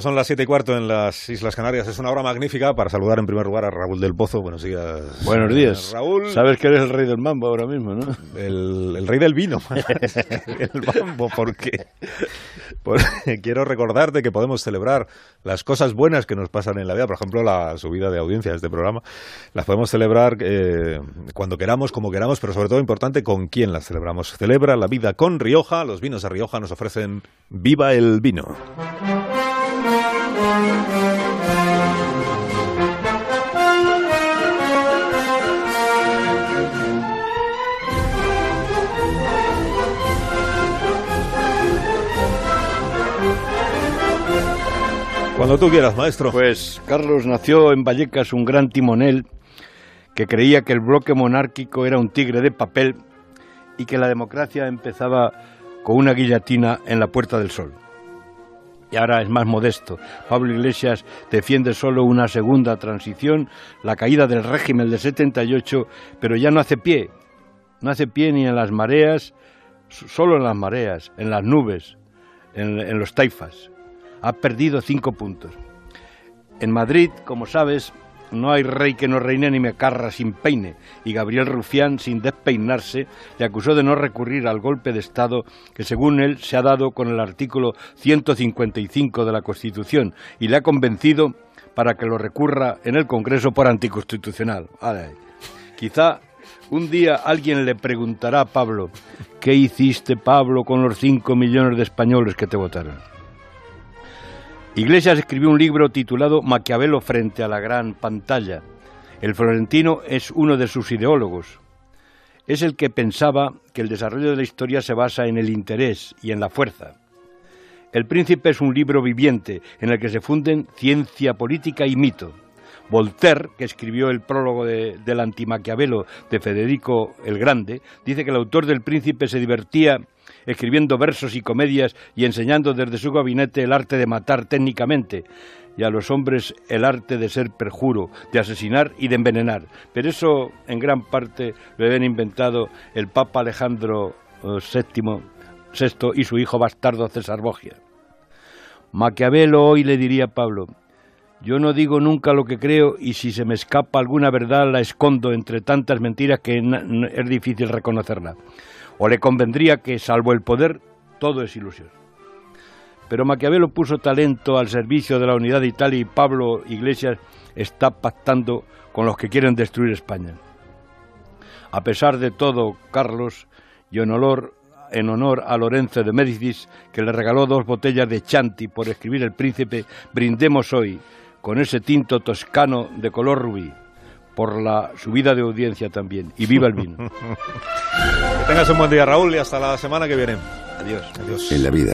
Son las siete y cuarto en las Islas Canarias. Es una hora magnífica para saludar en primer lugar a Raúl del Pozo. Buenos días. Buenos días. Raúl. Sabes que eres el rey del mambo ahora mismo, ¿no? El, rey del vino. el mambo, ¿por qué? Porque quiero recordarte que podemos celebrar las cosas buenas que nos pasan en la vida. Por ejemplo, la subida de audiencia de este programa. Las podemos celebrar eh, cuando queramos, como queramos, pero sobre todo importante con quién las celebramos. Celebra la vida con Rioja. Los vinos de Rioja nos ofrecen Viva el vino. Cuando tú quieras, maestro. Pues Carlos nació en Vallecas un gran timonel que creía que el bloque monárquico era un tigre de papel y que la democracia empezaba con una guillotina en la Puerta del Sol y ahora es más modesto. Pablo Iglesias defiende solo una segunda transición, la caída del régimen del 78, pero ya no hace pie. No hace pie ni en las mareas, solo en las mareas, en las nubes, en, en los taifas. Ha perdido cinco puntos. En Madrid, como sabes, no hay rey que no reine ni me carra sin peine, y Gabriel Rufián, sin despeinarse, le acusó de no recurrir al golpe de Estado que, según él, se ha dado con el artículo 155 de la Constitución, y le ha convencido para que lo recurra en el Congreso por anticonstitucional. Quizá un día alguien le preguntará a Pablo, ¿qué hiciste, Pablo, con los cinco millones de españoles que te votaron? Iglesias escribió un libro titulado Maquiavelo frente a la gran pantalla. El florentino es uno de sus ideólogos. Es el que pensaba que el desarrollo de la historia se basa en el interés y en la fuerza. El Príncipe es un libro viviente en el que se funden ciencia política y mito. Voltaire, que escribió el prólogo del antimaquiavelo de Federico el Grande, dice que el autor del Príncipe se divertía escribiendo versos y comedias y enseñando desde su gabinete el arte de matar técnicamente y a los hombres el arte de ser perjuro, de asesinar y de envenenar. Pero eso en gran parte lo habían inventado el Papa Alejandro VII, VI y su hijo bastardo César Borgia. Maquiavelo hoy le diría a Pablo, yo no digo nunca lo que creo y si se me escapa alguna verdad la escondo entre tantas mentiras que es difícil reconocerla. O le convendría que, salvo el poder, todo es ilusión. Pero Maquiavelo puso talento al servicio de la unidad de Italia y Pablo Iglesias está pactando con los que quieren destruir España. A pesar de todo, Carlos, y en honor, en honor a Lorenzo de Médicis, que le regaló dos botellas de Chanti por escribir El Príncipe, brindemos hoy con ese tinto toscano de color rubí por la subida de audiencia también. Y viva el vino. que tengas un buen día, Raúl, y hasta la semana que viene. Adiós. Adiós. En la vida